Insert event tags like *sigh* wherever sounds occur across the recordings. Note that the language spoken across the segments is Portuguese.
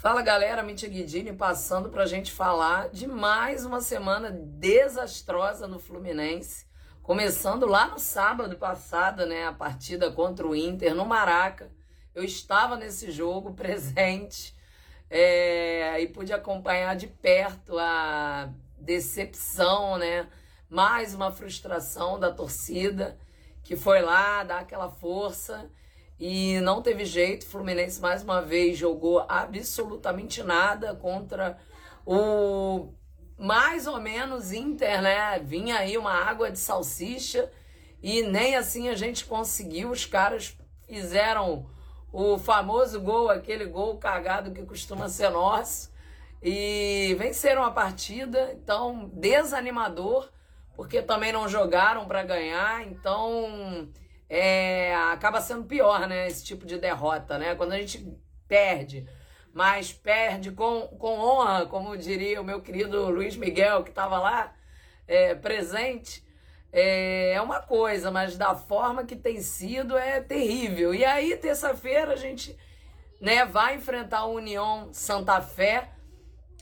Fala galera, Mítia Guidini passando para a gente falar de mais uma semana desastrosa no Fluminense. Começando lá no sábado passado, né, a partida contra o Inter no Maraca. Eu estava nesse jogo *laughs* presente é, e pude acompanhar de perto a decepção, né, mais uma frustração da torcida que foi lá dar aquela força e não teve jeito. Fluminense mais uma vez jogou absolutamente nada contra o mais ou menos Inter, né? Vinha aí uma água de salsicha e nem assim a gente conseguiu. Os caras fizeram o famoso gol, aquele gol cagado que costuma ser nosso, e venceram a partida. Então, desanimador, porque também não jogaram para ganhar. Então, é, acaba sendo pior, né? Esse tipo de derrota, né? Quando a gente perde, mas perde com, com honra, como diria o meu querido Luiz Miguel, que estava lá é, presente, é, é uma coisa, mas da forma que tem sido é terrível. E aí, terça-feira, a gente né, vai enfrentar a União Santa Fé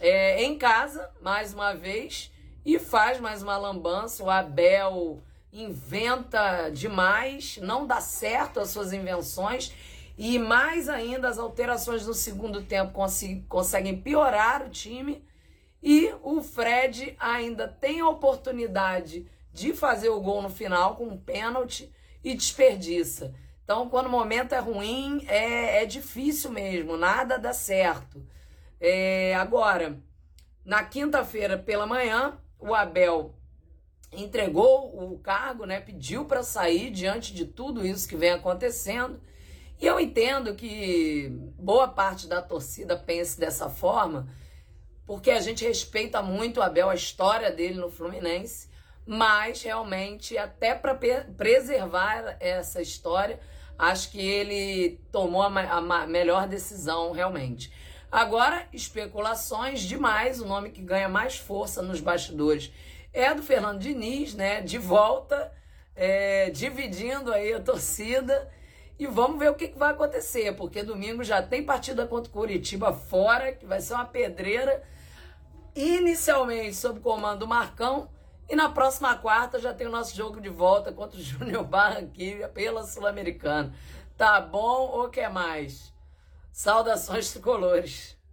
é, em casa, mais uma vez, e faz mais uma lambança. O Abel inventa demais, não dá certo as suas invenções e mais ainda as alterações no segundo tempo cons conseguem piorar o time e o Fred ainda tem a oportunidade de fazer o gol no final com um pênalti e desperdiça. Então, quando o momento é ruim, é, é difícil mesmo, nada dá certo. É, agora, na quinta-feira pela manhã, o Abel entregou o cargo, né, pediu para sair diante de tudo isso que vem acontecendo. E eu entendo que boa parte da torcida pense dessa forma, porque a gente respeita muito o Abel, a história dele no Fluminense, mas realmente, até para preservar essa história, acho que ele tomou a, a melhor decisão realmente. Agora, especulações demais, o nome que ganha mais força nos bastidores é do Fernando Diniz, né? De volta, é, dividindo aí a torcida. E vamos ver o que, que, vai acontecer, porque domingo já tem partida contra o Curitiba fora, que vai ser uma pedreira, inicialmente sob comando do Marcão, e na próxima quarta já tem o nosso jogo de volta contra o *laughs* Júnior Barranquilla pela Sul-Americana. Tá bom ou quer mais? Saudações tricolores.